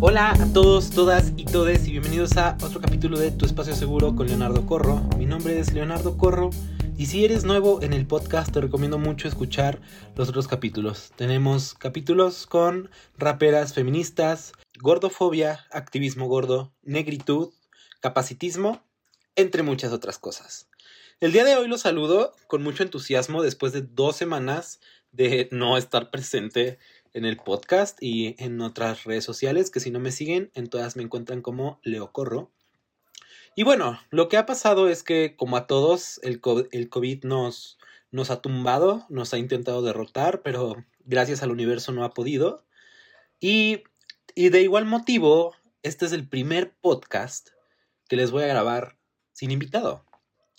Hola a todos, todas y todes y bienvenidos a otro capítulo de Tu Espacio Seguro con Leonardo Corro. Mi nombre es Leonardo Corro y si eres nuevo en el podcast te recomiendo mucho escuchar los otros capítulos. Tenemos capítulos con raperas feministas, gordofobia, activismo gordo, negritud, capacitismo, entre muchas otras cosas. El día de hoy los saludo con mucho entusiasmo después de dos semanas de no estar presente en el podcast y en otras redes sociales que si no me siguen en todas me encuentran como Leo Corro. Y bueno, lo que ha pasado es que como a todos el COVID, nos, nos ha tumbado, nos ha intentado derrotar, pero gracias al universo no ha podido. Y, y de igual motivo, este es el primer podcast que les voy a grabar sin invitado,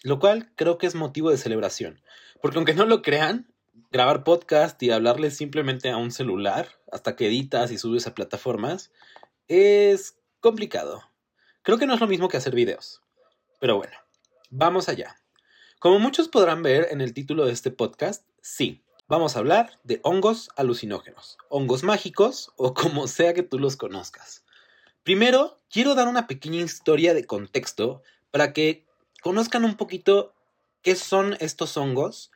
lo cual creo que es motivo de celebración. Porque aunque no lo crean, grabar podcast y hablarle simplemente a un celular hasta que editas y subes a plataformas es complicado. Creo que no es lo mismo que hacer videos. Pero bueno, vamos allá. Como muchos podrán ver en el título de este podcast, sí, vamos a hablar de hongos alucinógenos, hongos mágicos o como sea que tú los conozcas. Primero, quiero dar una pequeña historia de contexto para que conozcan un poquito qué son estos hongos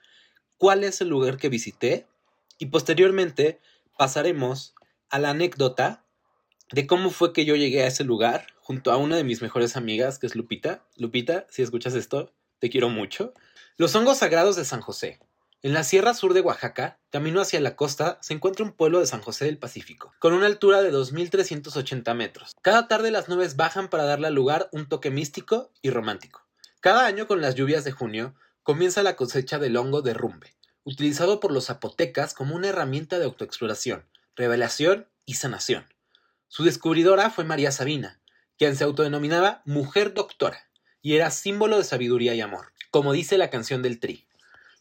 cuál es el lugar que visité y posteriormente pasaremos a la anécdota de cómo fue que yo llegué a ese lugar junto a una de mis mejores amigas, que es Lupita. Lupita, si escuchas esto, te quiero mucho. Los hongos sagrados de San José. En la Sierra Sur de Oaxaca, camino hacia la costa, se encuentra un pueblo de San José del Pacífico, con una altura de 2.380 metros. Cada tarde las nubes bajan para darle al lugar un toque místico y romántico. Cada año con las lluvias de junio, comienza la cosecha del hongo de rumbe, utilizado por los zapotecas como una herramienta de autoexploración, revelación y sanación. Su descubridora fue María Sabina, quien se autodenominaba Mujer Doctora y era símbolo de sabiduría y amor, como dice la canción del Tri.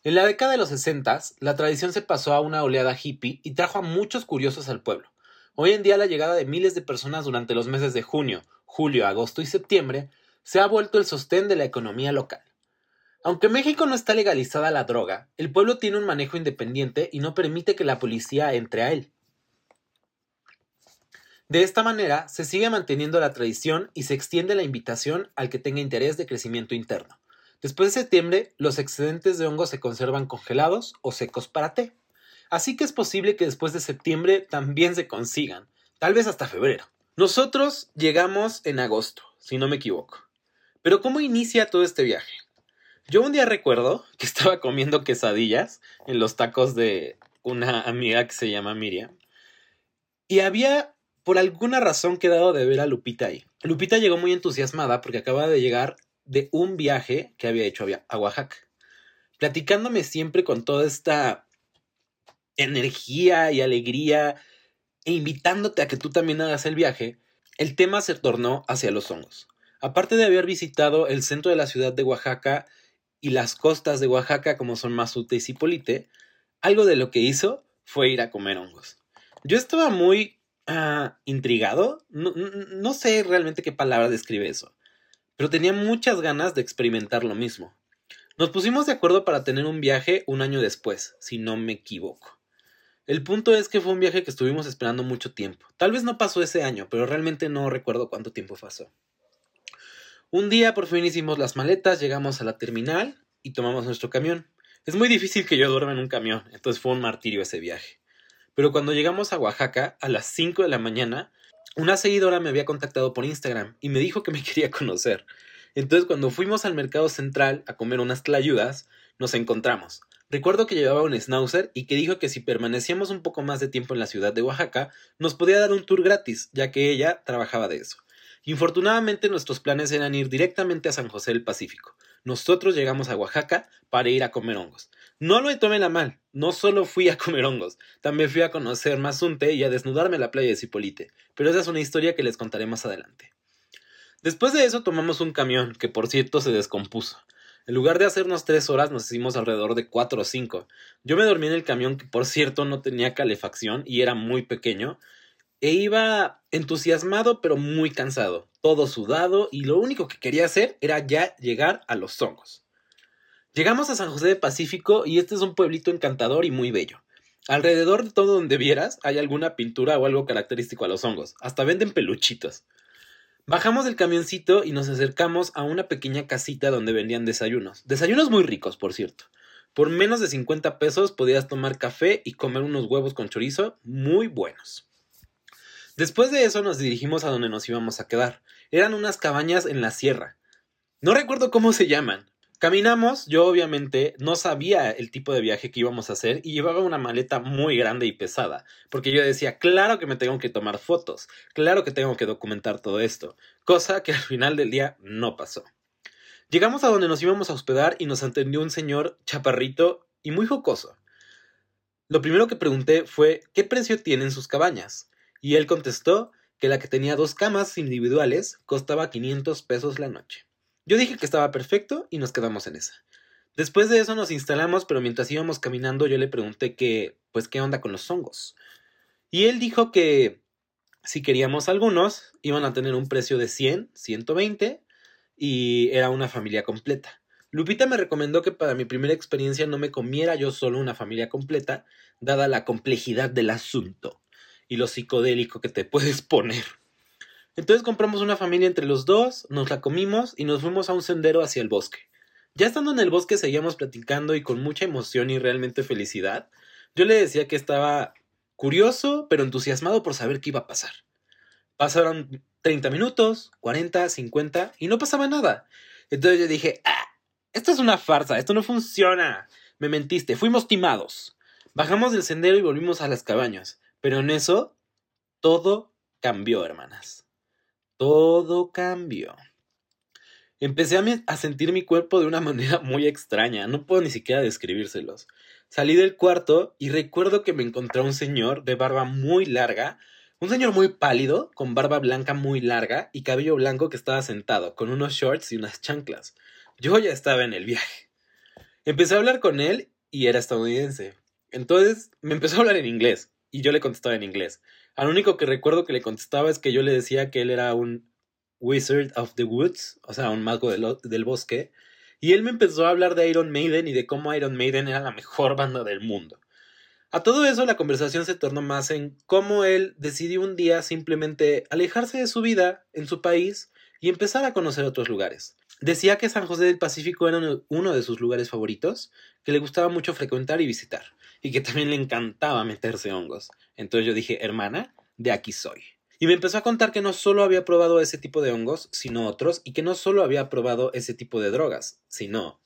En la década de los 60, la tradición se pasó a una oleada hippie y trajo a muchos curiosos al pueblo. Hoy en día la llegada de miles de personas durante los meses de junio, julio, agosto y septiembre se ha vuelto el sostén de la economía local. Aunque México no está legalizada la droga, el pueblo tiene un manejo independiente y no permite que la policía entre a él. De esta manera, se sigue manteniendo la tradición y se extiende la invitación al que tenga interés de crecimiento interno. Después de septiembre, los excedentes de hongos se conservan congelados o secos para té. Así que es posible que después de septiembre también se consigan, tal vez hasta febrero. Nosotros llegamos en agosto, si no me equivoco. Pero ¿cómo inicia todo este viaje? Yo un día recuerdo que estaba comiendo quesadillas en los tacos de una amiga que se llama Miriam. Y había, por alguna razón, quedado de ver a Lupita ahí. Lupita llegó muy entusiasmada porque acaba de llegar de un viaje que había hecho a Oaxaca. Platicándome siempre con toda esta energía y alegría e invitándote a que tú también hagas el viaje, el tema se tornó hacia los hongos. Aparte de haber visitado el centro de la ciudad de Oaxaca y las costas de Oaxaca como son Mazute y Cipolite, algo de lo que hizo fue ir a comer hongos. Yo estaba muy ah, intrigado, no, no sé realmente qué palabra describe eso, pero tenía muchas ganas de experimentar lo mismo. Nos pusimos de acuerdo para tener un viaje un año después, si no me equivoco. El punto es que fue un viaje que estuvimos esperando mucho tiempo. Tal vez no pasó ese año, pero realmente no recuerdo cuánto tiempo pasó. Un día por fin hicimos las maletas, llegamos a la terminal y tomamos nuestro camión. Es muy difícil que yo duerma en un camión, entonces fue un martirio ese viaje. Pero cuando llegamos a Oaxaca, a las 5 de la mañana, una seguidora me había contactado por Instagram y me dijo que me quería conocer. Entonces cuando fuimos al mercado central a comer unas tlayudas, nos encontramos. Recuerdo que llevaba un schnauzer y que dijo que si permanecíamos un poco más de tiempo en la ciudad de Oaxaca, nos podía dar un tour gratis, ya que ella trabajaba de eso. Infortunadamente nuestros planes eran ir directamente a San José del Pacífico. Nosotros llegamos a Oaxaca para ir a comer hongos. No lo tomen a mal, no solo fui a comer hongos, también fui a conocer Mazunte y a desnudarme en la playa de Cipolite, pero esa es una historia que les contaré más adelante. Después de eso tomamos un camión, que por cierto se descompuso. En lugar de hacernos tres horas, nos hicimos alrededor de cuatro o cinco. Yo me dormí en el camión, que por cierto no tenía calefacción y era muy pequeño, e iba entusiasmado pero muy cansado, todo sudado y lo único que quería hacer era ya llegar a los hongos. Llegamos a San José de Pacífico y este es un pueblito encantador y muy bello. Alrededor de todo donde vieras hay alguna pintura o algo característico a los hongos. Hasta venden peluchitos. Bajamos del camioncito y nos acercamos a una pequeña casita donde vendían desayunos. Desayunos muy ricos, por cierto. Por menos de 50 pesos podías tomar café y comer unos huevos con chorizo muy buenos. Después de eso nos dirigimos a donde nos íbamos a quedar. Eran unas cabañas en la sierra. No recuerdo cómo se llaman. Caminamos, yo obviamente no sabía el tipo de viaje que íbamos a hacer y llevaba una maleta muy grande y pesada, porque yo decía, claro que me tengo que tomar fotos, claro que tengo que documentar todo esto, cosa que al final del día no pasó. Llegamos a donde nos íbamos a hospedar y nos atendió un señor chaparrito y muy jocoso. Lo primero que pregunté fue ¿qué precio tienen sus cabañas? Y él contestó que la que tenía dos camas individuales costaba 500 pesos la noche. Yo dije que estaba perfecto y nos quedamos en esa. Después de eso nos instalamos, pero mientras íbamos caminando yo le pregunté que, pues, qué onda con los hongos. Y él dijo que si queríamos algunos, iban a tener un precio de 100, 120 y era una familia completa. Lupita me recomendó que para mi primera experiencia no me comiera yo solo una familia completa, dada la complejidad del asunto y lo psicodélico que te puedes poner. Entonces compramos una familia entre los dos, nos la comimos y nos fuimos a un sendero hacia el bosque. Ya estando en el bosque seguíamos platicando y con mucha emoción y realmente felicidad. Yo le decía que estaba curioso, pero entusiasmado por saber qué iba a pasar. Pasaron 30 minutos, 40, 50 y no pasaba nada. Entonces yo dije, ah, esto es una farsa, esto no funciona. Me mentiste, fuimos timados. Bajamos del sendero y volvimos a las cabañas. Pero en eso, todo cambió, hermanas todo cambió. Empecé a, sentir mi cuerpo de una manera muy extraña, no puedo ni siquiera describírselos. Salí del cuarto y recuerdo que me encontré un señor de barba muy larga, un señor muy pálido, con barba blanca muy larga y cabello blanco que estaba sentado, con unos shorts y unas chanclas. Yo ya estaba en el viaje. Empecé a hablar con él y era estadounidense. Entonces me empezó a hablar en inglés y yo le contestaba en inglés. Al único que recuerdo que le contestaba es que yo le decía que él era un Wizard of the Woods, o sea, un mago del, del bosque, y él me empezó a hablar de Iron Maiden y de cómo Iron Maiden era la mejor banda del mundo. A todo eso la conversación se tornó más en cómo él decidió un día simplemente alejarse de su vida en su país y empezar a conocer otros lugares. Decía que San José del Pacífico era uno de sus lugares favoritos, que le gustaba mucho frecuentar y visitar y que también le encantaba meterse hongos. Entonces yo dije, hermana, de aquí soy. Y me empezó a contar que no solo había probado ese tipo de hongos, sino otros, y que no solo había probado ese tipo de drogas, sino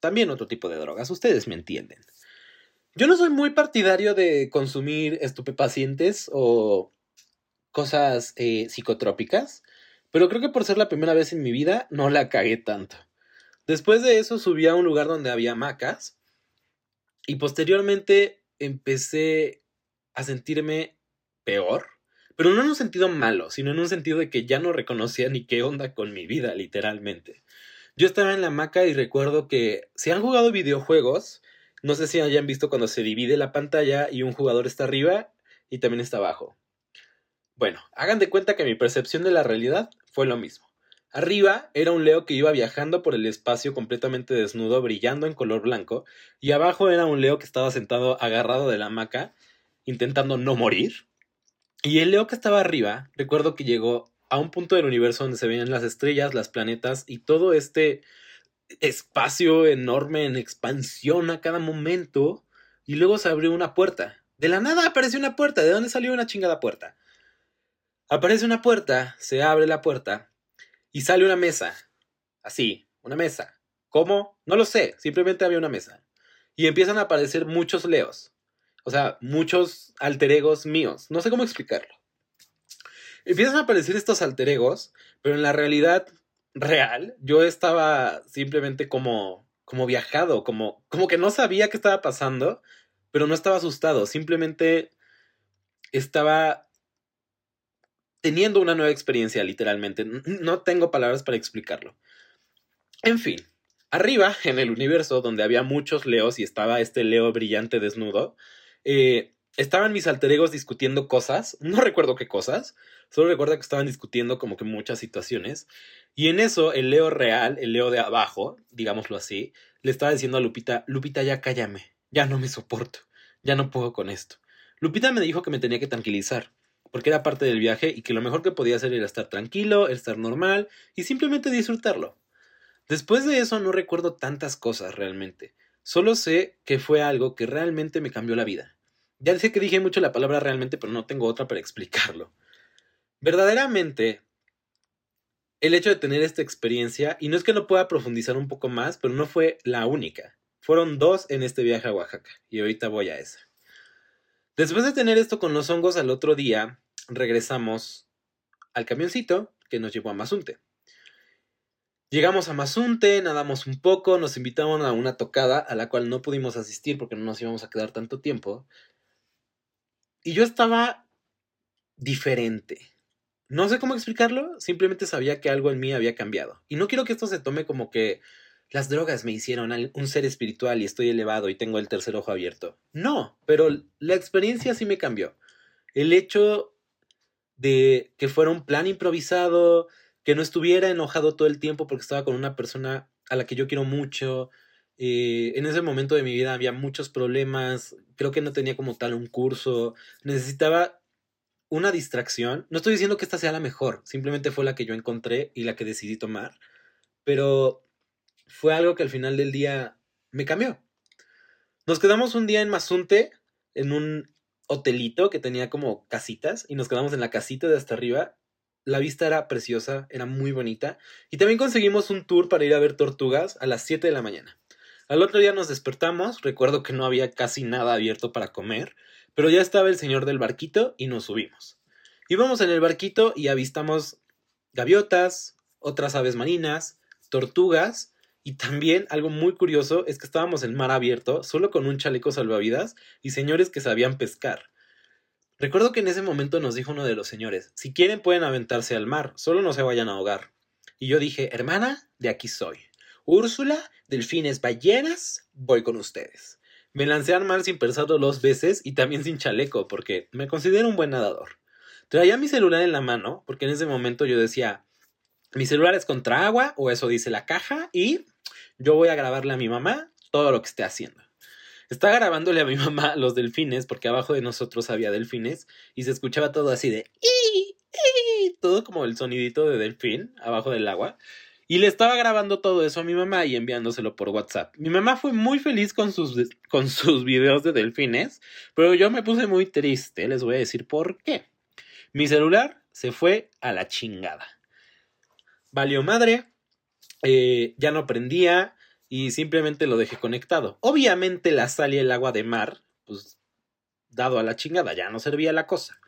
también otro tipo de drogas. Ustedes me entienden. Yo no soy muy partidario de consumir estupefacientes o cosas eh, psicotrópicas, pero creo que por ser la primera vez en mi vida no la cagué tanto. Después de eso subí a un lugar donde había hamacas y posteriormente empecé a sentirme peor, pero no en un sentido malo, sino en un sentido de que ya no reconocía ni qué onda con mi vida, literalmente. Yo estaba en la hamaca y recuerdo que si han jugado videojuegos, no sé si hayan visto cuando se divide la pantalla y un jugador está arriba y también está abajo. Bueno, hagan de cuenta que mi percepción de la realidad fue lo mismo. Arriba era un Leo que iba viajando por el espacio completamente desnudo, brillando en color blanco, y abajo era un Leo que estaba sentado agarrado de la hamaca, intentando no morir. Y el Leo que estaba arriba, recuerdo que llegó a un punto del universo donde se veían las estrellas, las planetas y todo este espacio enorme en expansión a cada momento, y luego se abrió una puerta. De la nada apareció una puerta. ¿De dónde salió una chingada puerta? Aparece una puerta, se abre la puerta y sale una mesa. Así, una mesa. ¿Cómo? No lo sé, simplemente había una mesa. Y empiezan a aparecer muchos leos. O sea, muchos alter egos míos. No sé cómo explicarlo. Empiezan a aparecer estos alter egos, pero en la realidad real, yo estaba simplemente como, como viajado, como, como que no sabía qué estaba pasando, pero no estaba asustado, simplemente estaba teniendo una nueva experiencia, literalmente. No tengo palabras para explicarlo. En fin, arriba, en el universo donde había muchos leos y estaba este leo brillante desnudo, eh, estaban mis alter egos discutiendo cosas, no recuerdo qué cosas, solo recuerdo que estaban discutiendo como que muchas situaciones, y en eso el Leo real, el Leo de abajo, digámoslo así, le estaba diciendo a Lupita, Lupita, ya cállame, ya no me soporto, Ya no puedo con esto. Lupita me dijo que me tenía que tranquilizar, porque era parte del viaje y que lo mejor que podía hacer era estar tranquilo, estar normal y simplemente disfrutarlo. Después de eso no recuerdo tantas cosas realmente. Solo sé que fue algo que realmente me cambió la vida. Ya sé que dije mucho la palabra realmente, pero no tengo otra para explicarlo. Verdaderamente, el hecho de tener esta experiencia, y no es que no pueda profundizar un poco más, pero no fue la única. Fueron dos en este viaje a Oaxaca, y ahorita voy a esa. Después de tener esto con los hongos al otro día, regresamos al camioncito que nos llevó a Mazunte. Llegamos a Mazunte, nadamos un poco, nos invitaron a una tocada a la cual no pudimos asistir porque no nos íbamos a quedar tanto tiempo. Y yo estaba diferente. No sé cómo explicarlo, simplemente sabía que algo en mí había cambiado. Y no quiero que esto se tome como que las drogas me hicieron un ser espiritual y estoy elevado y tengo el tercer ojo abierto. No, pero la experiencia sí me cambió. El hecho de que fuera un plan improvisado, que no estuviera enojado todo el tiempo porque estaba con una persona a la que yo quiero mucho. Eh, en ese momento de mi vida había muchos problemas, creo que no tenía como tal un curso, necesitaba una distracción. No estoy diciendo que esta sea la mejor, simplemente fue la que yo encontré y la que decidí tomar, pero fue algo que al final del día me cambió. Nos quedamos un día en Mazunte, en un hotelito que tenía como casitas, y nos quedamos en la casita de hasta arriba. La vista era preciosa, era muy bonita, y también conseguimos un tour para ir a ver tortugas a las 7 de la mañana. Al otro día nos despertamos, recuerdo que no había casi nada abierto para comer, pero ya estaba el señor del barquito y nos subimos. Íbamos en el barquito y avistamos gaviotas, otras aves marinas, tortugas y también algo muy curioso es que estábamos en mar abierto, solo con un chaleco salvavidas y señores que sabían pescar. Recuerdo que en ese momento nos dijo uno de los señores, si quieren pueden aventarse al mar, solo no se vayan a ahogar. Y yo dije, hermana, de aquí soy. Úrsula, delfines, ballenas, voy con ustedes. Me lancé al mar sin pensarlo dos veces y también sin chaleco, porque me considero un buen nadador. Traía mi celular en la mano, porque en ese momento yo decía, mi celular es contra agua, o eso dice la caja, y yo voy a grabarle a mi mamá todo lo que esté haciendo. Estaba grabándole a mi mamá los delfines, porque abajo de nosotros había delfines, y se escuchaba todo así de... todo como el sonidito de delfín abajo del agua. Y le estaba grabando todo eso a mi mamá y enviándoselo por WhatsApp. Mi mamá fue muy feliz con sus, con sus videos de delfines, pero yo me puse muy triste. Les voy a decir por qué. Mi celular se fue a la chingada. Valió madre, eh, ya no prendía y simplemente lo dejé conectado. Obviamente la sal y el agua de mar, pues dado a la chingada, ya no servía la cosa.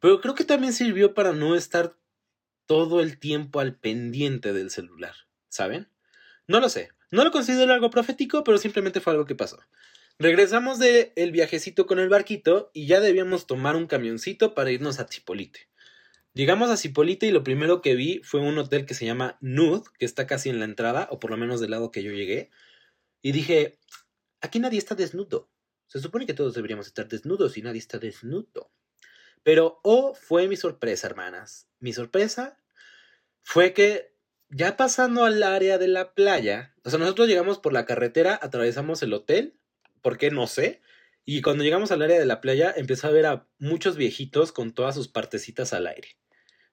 Pero creo que también sirvió para no estar todo el tiempo al pendiente del celular, ¿saben? No lo sé, no lo considero algo profético, pero simplemente fue algo que pasó. Regresamos del el viajecito con el barquito y ya debíamos tomar un camioncito para irnos a Cipolite. Llegamos a Cipolite y lo primero que vi fue un hotel que se llama Nude, que está casi en la entrada, o por lo menos del lado que yo llegué. Y dije, aquí nadie está desnudo. Se supone que todos deberíamos estar desnudos y nadie está desnudo. Pero, oh, fue mi sorpresa, hermanas. Mi sorpresa fue que ya pasando al área de la playa, o sea, nosotros llegamos por la carretera, atravesamos el hotel, ¿por qué? No sé. Y cuando llegamos al área de la playa, empezó a ver a muchos viejitos con todas sus partecitas al aire.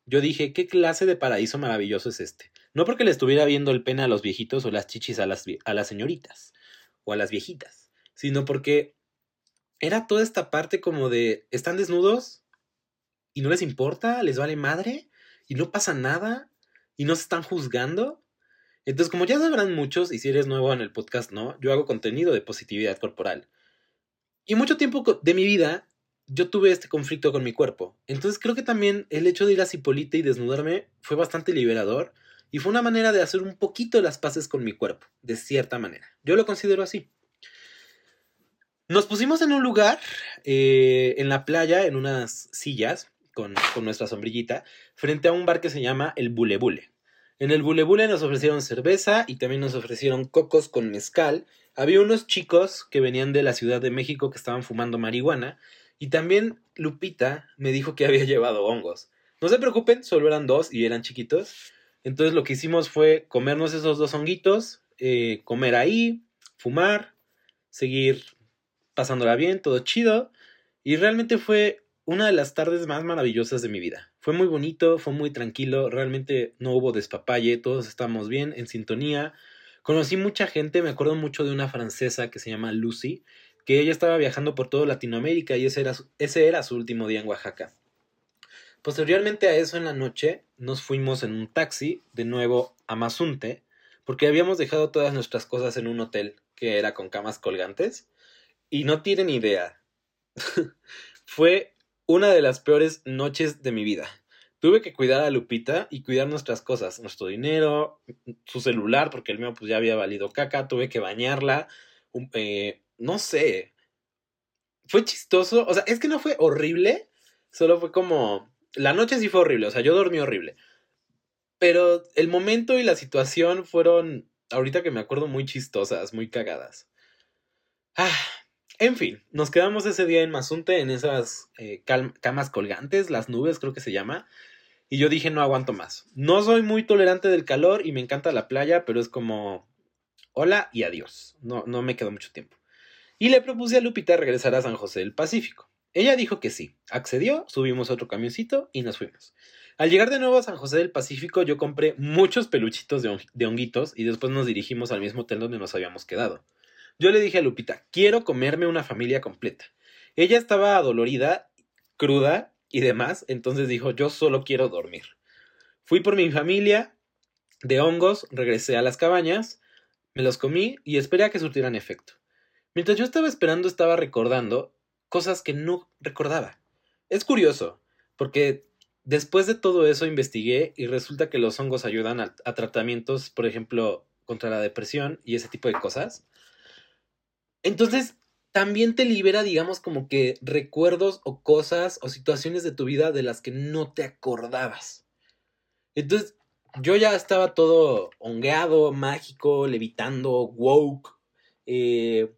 Yo dije, ¿qué clase de paraíso maravilloso es este? No porque le estuviera viendo el pene a los viejitos o las chichis a las, a las señoritas o a las viejitas, sino porque era toda esta parte como de, ¿están desnudos? y no les importa, les vale madre y no pasa nada y no se están juzgando. Entonces, como ya sabrán muchos, y si eres nuevo en el podcast, no, yo hago contenido de positividad corporal. Y mucho tiempo de mi vida yo tuve este conflicto con mi cuerpo. Entonces creo que también el hecho de ir a Cipolite y desnudarme fue bastante liberador y fue una manera de hacer un poquito las paces con mi cuerpo, de cierta manera. Yo lo considero así. Nos pusimos en un lugar, eh, en la playa, en unas sillas, con, nuestra sombrillita frente a un bar que se llama el Bule Bule. En el Bule Bule nos ofrecieron cerveza y también nos ofrecieron cocos con mezcal. Había unos chicos que venían de la Ciudad de México que estaban fumando marihuana y también Lupita me dijo que había llevado hongos. No se preocupen, solo eran dos y eran chiquitos. Entonces lo que hicimos fue comernos esos dos honguitos, eh, comer ahí, fumar, seguir pasándola bien, todo chido. Y realmente fue una de las tardes más maravillosas de mi vida. Fue muy bonito, fue muy tranquilo, realmente no hubo despapalle, todos estábamos bien, en sintonía. Conocí mucha gente, me acuerdo mucho de una francesa que se llama Lucy, que ella estaba viajando por toda Latinoamérica y ese era, ese era su último día en Oaxaca. Posteriormente a eso en la noche nos fuimos en un taxi de nuevo a Mazunte porque habíamos dejado todas nuestras cosas en un hotel que era con camas colgantes y no tienen idea. Fue una de las peores noches de mi vida. Tuve que cuidar a Lupita y cuidar nuestras cosas, nuestro dinero, su celular, porque el mío pues ya había valido caca, tuve que bañarla, eh, no sé. Fue chistoso, o sea, es que no fue horrible, solo fue como... La noche sí fue horrible, o sea, yo dormí horrible. Pero el momento y la situación fueron, ahorita que me acuerdo, muy chistosas, muy cagadas. Ah, en fin, nos quedamos ese día en Mazunte, en esas eh, camas colgantes, las nubes creo que se llama. Y yo dije, no aguanto más. No soy muy tolerante del calor y me encanta la playa, pero es como, hola y adiós. No, no me quedó mucho tiempo. Y le propuse a Lupita regresar a San José del Pacífico. Ella dijo que sí, accedió, subimos otro camioncito y nos fuimos. Al llegar de nuevo a San José del Pacífico, yo compré muchos peluchitos de honguitos y después nos dirigimos al mismo hotel donde nos habíamos quedado. Yo le dije a Lupita, quiero comerme una familia completa. Ella estaba adolorida, cruda y demás, entonces dijo, yo solo quiero dormir. Fui por mi familia de hongos, regresé a las cabañas, me los comí y esperé a que surtieran efecto. Mientras yo estaba esperando, estaba recordando cosas que no recordaba. Es curioso, porque después de todo eso investigué y resulta que los hongos ayudan a, tratamientos, por ejemplo, contra la depresión y ese tipo de cosas. Entonces, también te libera, digamos, como que recuerdos o cosas o situaciones de tu vida de las que no te acordabas. Entonces, yo ya estaba todo hongueado, mágico, levitando, woke, eh,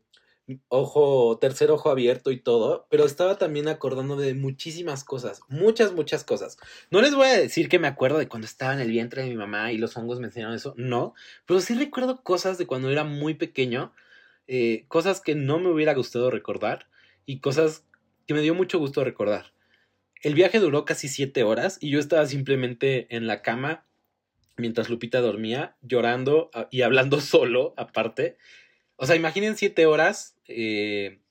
ojo, tercer ojo abierto y todo, pero estaba también acordando de muchísimas cosas, muchas, muchas cosas. No les voy a decir que me acuerdo de cuando estaba en el vientre de mi mamá y los hongos me enseñaron eso, no, pero sí recuerdo cosas de cuando era muy pequeño eh, cosas que no me hubiera gustado recordar y cosas que me dio mucho gusto recordar. El viaje duró casi siete horas y yo estaba simplemente en la cama mientras Lupita dormía, llorando ah, y hablando solo, aparte. O sea, imaginen siete horas, eh,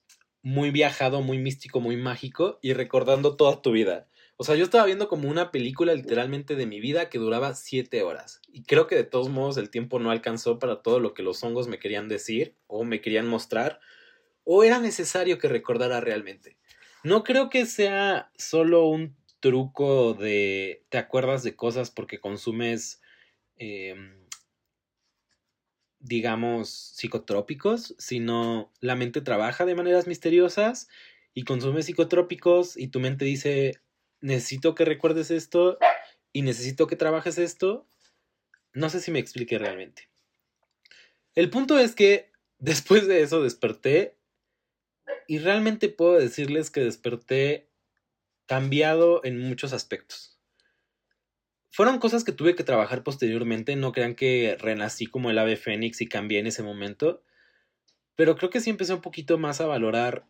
muy viajado, muy místico, muy mágico y recordando toda tu vida. O sea, yo estaba viendo como una película literalmente de mi vida que duraba siete horas. Y creo que de todos modos el tiempo no alcanzó para todo lo que los hongos me querían decir o me querían mostrar. O era necesario que recordara realmente. No creo que sea solo un truco de te acuerdas de cosas porque consumes, em, digamos, psicotrópicos, sino la mente trabaja de maneras misteriosas y consumes psicotrópicos y tu mente dice, necesito que recuerdes esto y necesito que trabajes esto. No sé si me expliqué realmente. El punto es que después de eso desperté y realmente puedo decirles que desperté cambiado en muchos aspectos. Fueron cosas que tuve que trabajar posteriormente, no crean que renací como el ave fénix y cambié en ese momento, pero creo que sí empecé un poquito más a valorar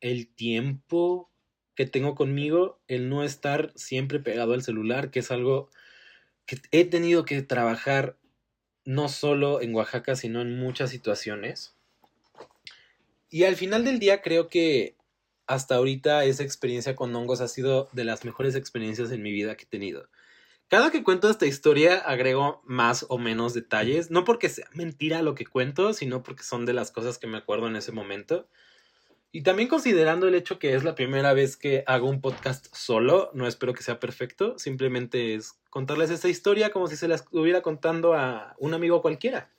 el tiempo, que tengo conmigo, el no estar siempre pegado al celular, que es algo que he tenido que trabajar no solo en Oaxaca, sino en muchas situaciones. Y al final del día creo que hasta ahorita esa experiencia con hongos ha sido de las mejores experiencias en mi vida que he tenido. Cada que cuento esta historia agrego más o menos detalles, no porque sea mentira lo que cuento, sino porque son de las cosas que me acuerdo en ese momento. Y también considerando el hecho que es la primera vez que hago un podcast solo, no espero que sea perfecto, simplemente es contarles esta historia como si se la estuviera contando a un amigo cualquiera.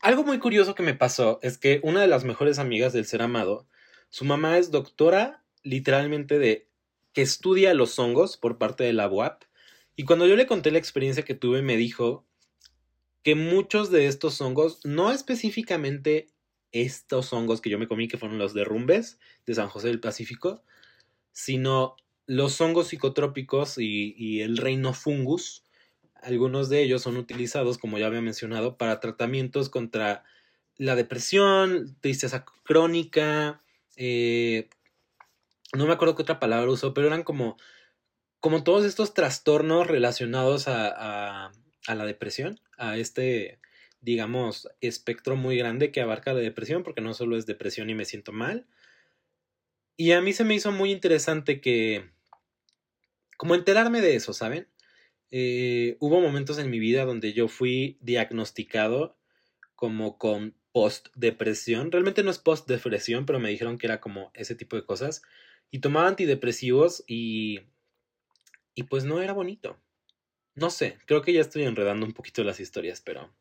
Algo muy curioso que me pasó es que una de las mejores amigas del ser amado, su mamá es doctora literalmente de que estudia los hongos por parte de la UAP, y cuando yo le conté la experiencia que tuve me dijo que muchos de estos hongos, no específicamente estos hongos que yo me comí, que fueron los derrumbes de San José del Pacífico, sino los hongos psicotrópicos y, el reino fungus. Algunos de ellos son utilizados, como ya había mencionado, para tratamientos contra la depresión, tristeza crónica, eh, no me acuerdo qué otra palabra usó, pero eran como, como todos estos trastornos relacionados a, a, la depresión, a este, digamos, espectro muy grande que abarca la depresión, porque no solo es depresión y me siento mal. Y a mí se me hizo muy interesante que, como enterarme de eso, ¿saben? Eh, hubo momentos en mi vida donde yo fui diagnosticado como con post-depresión. Realmente no es post-depresión, pero me dijeron que era como ese tipo de cosas. Y tomaba antidepresivos y... Y pues no era bonito. No sé, creo que ya estoy enredando un poquito las historias, pero...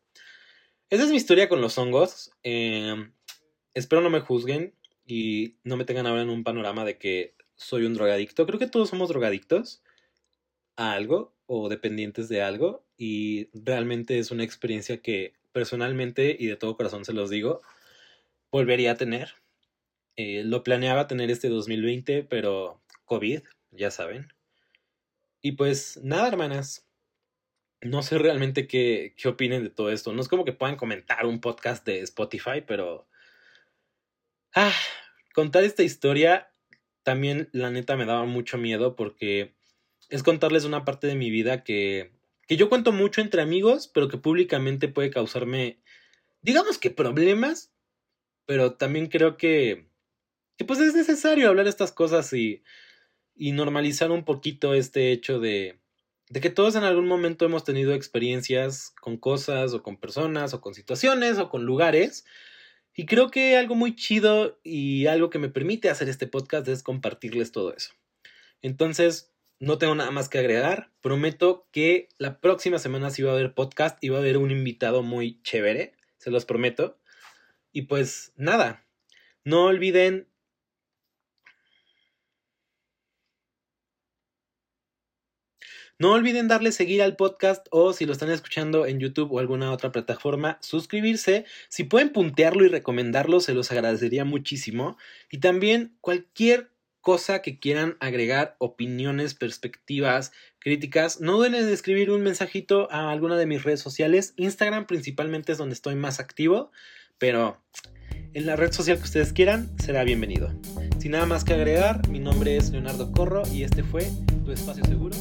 Esa es mi historia con los hongos. Em, espero no me juzguen y no me tengan ahora en un panorama de que soy un drogadicto. Creo que todos somos drogadictos a algo o dependientes de algo y realmente es una experiencia que personalmente y de todo corazón se los digo, volvería a tener. Eh, lo planeaba tener este 2020, pero COVID, ya saben. Y pues nada, hermanas. No sé realmente qué, qué opinen de todo esto. No es como que puedan comentar un podcast de Spotify, pero... Ah, contar esta historia también la neta me daba mucho miedo porque es contarles una parte de mi vida que, que yo cuento mucho entre amigos, pero que públicamente puede causarme, digamos que problemas, pero también creo que, que pues es necesario hablar estas cosas y, y normalizar un poquito este hecho de, de que todos en algún momento hemos tenido experiencias con cosas o con personas o con situaciones o con lugares. Y creo que algo muy chido y algo que me permite hacer este podcast es compartirles todo eso. Entonces, no tengo nada más que agregar. Prometo que la próxima semana sí va a haber podcast y va a haber un invitado muy chévere. Se los prometo. Y pues nada, no olviden No olviden darle seguir al podcast o si lo están escuchando en YouTube o alguna otra plataforma, suscribirse. Si pueden puntearlo y recomendarlo, se los agradecería muchísimo. Y también cualquier cosa que quieran agregar, opiniones, perspectivas, críticas, no duden en escribir un mensajito a alguna de mis redes sociales. Instagram principalmente es donde estoy más activo, pero en la red social que ustedes quieran será bienvenido. Sin nada más que agregar, mi nombre es Leonardo Corro y este fue Tu Espacio Seguro